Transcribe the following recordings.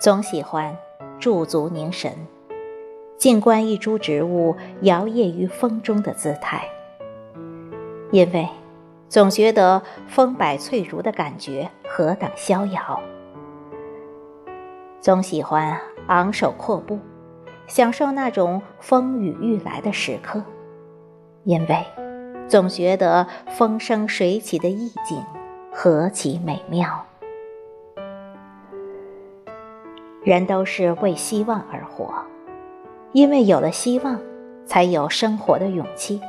总喜欢驻足凝神，静观一株植物摇曳于风中的姿态，因为总觉得风摆翠竹的感觉何等逍遥。总喜欢昂首阔步，享受那种风雨欲来的时刻，因为总觉得风生水起的意境何其美妙。人都是为希望而活，因为有了希望，才有生活的勇气。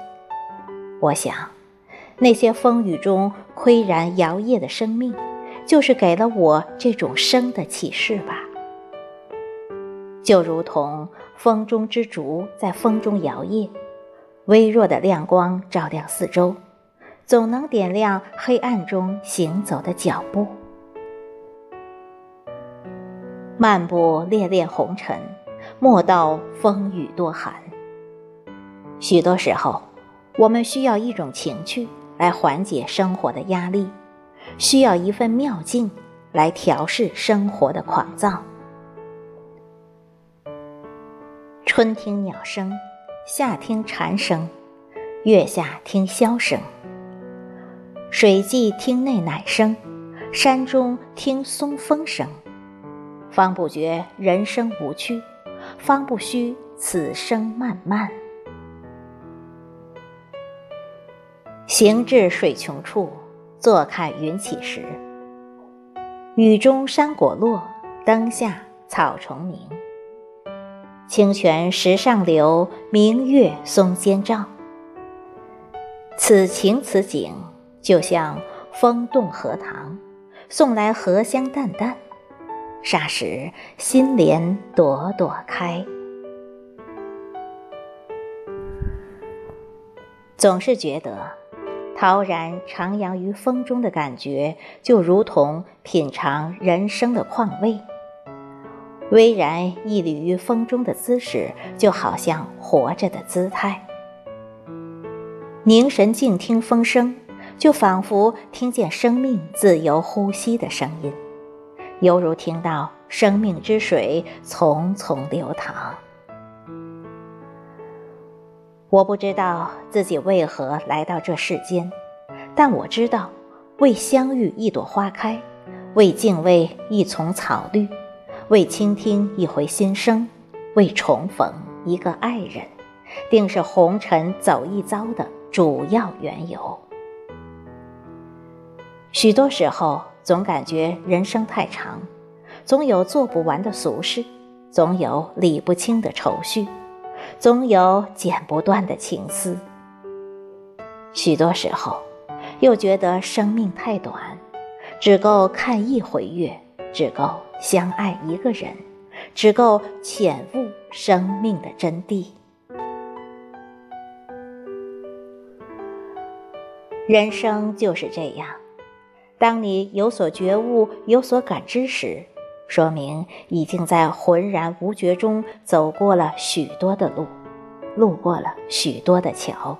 我想，那些风雨中岿然摇曳的生命，就是给了我这种生的启示吧。就如同风中之烛在风中摇曳，微弱的亮光照亮四周，总能点亮黑暗中行走的脚步。漫步烈烈红尘，莫道风雨多寒。许多时候，我们需要一种情趣来缓解生活的压力，需要一份妙境来调试生活的狂躁。春听鸟声，夏听蝉声，月下听箫声，水际听内奶声，山中听松风声，方不觉人生无趣，方不虚此生漫漫。行至水穷处，坐看云起时。雨中山果落，灯下草虫鸣。清泉石上流，明月松间照。此情此景，就像风动荷塘，送来荷香淡淡，霎时心莲朵朵开。总是觉得，陶然徜徉于风中的感觉，就如同品尝人生的况味。巍然屹立于风中的姿势，就好像活着的姿态。凝神静听风声，就仿佛听见生命自由呼吸的声音，犹如听到生命之水淙淙流淌。我不知道自己为何来到这世间，但我知道，为相遇一朵花开，为敬畏一丛草绿。为倾听一回心声，为重逢一个爱人，定是红尘走一遭的主要缘由。许多时候，总感觉人生太长，总有做不完的俗事，总有理不清的愁绪，总有剪不断的情丝。许多时候，又觉得生命太短，只够看一回月，只够。相爱一个人，只够浅悟生命的真谛。人生就是这样，当你有所觉悟、有所感知时，说明已经在浑然无觉中走过了许多的路，路过了许多的桥。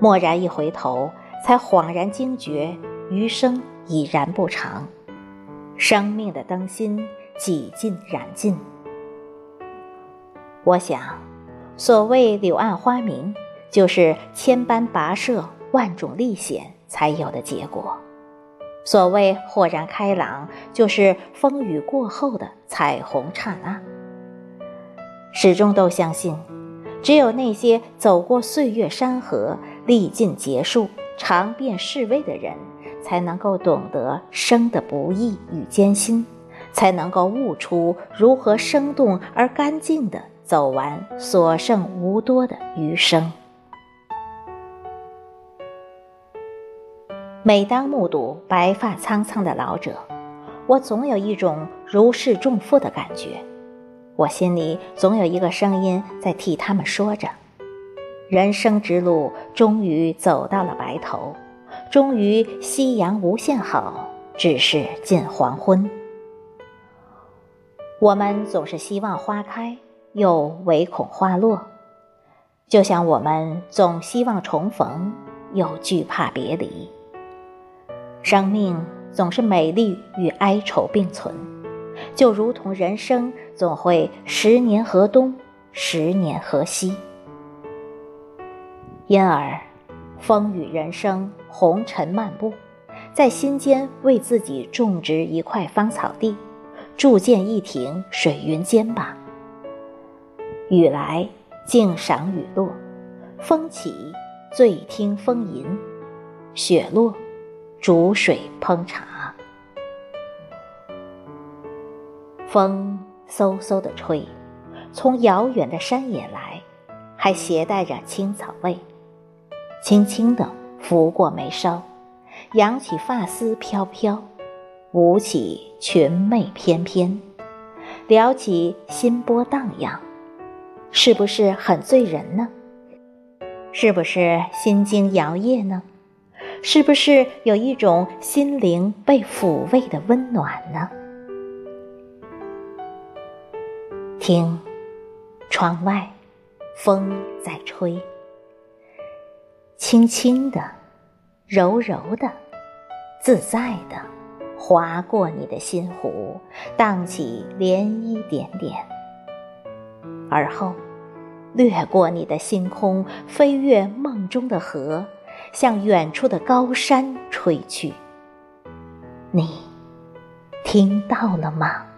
蓦然一回头，才恍然惊觉，余生已然不长。生命的灯芯几近燃尽。我想，所谓柳暗花明，就是千般跋涉、万种历险才有的结果；所谓豁然开朗，就是风雨过后的彩虹刹那。始终都相信，只有那些走过岁月山河、历尽劫数、尝遍世味的人。才能够懂得生的不易与艰辛，才能够悟出如何生动而干净地走完所剩无多的余生。每当目睹白发苍苍的老者，我总有一种如释重负的感觉。我心里总有一个声音在替他们说着：人生之路终于走到了白头。终于夕阳无限好，只是近黄昏。我们总是希望花开，又唯恐花落，就像我们总希望重逢，又惧怕别离。生命总是美丽与哀愁并存，就如同人生总会十年河东，十年河西。因而，风雨人生，红尘漫步，在心间为自己种植一块芳草地，筑建一庭水云间吧。雨来，静赏雨落；风起，醉听风吟；雪落，煮水烹茶。风嗖嗖的吹，从遥远的山野来，还携带着青草味，轻轻地拂过眉梢，扬起发丝飘飘，舞起裙袂翩翩，撩起心波荡漾。是不是很醉人呢？是不是心惊摇曳呢？是不是有一种心灵被抚慰的温暖呢？听，窗外风在吹，轻轻的，柔柔的，自在的，划过你的心湖，荡起涟漪点点。而后，掠过你的星空，飞越梦中的河，向远处的高山吹去。你听到了吗？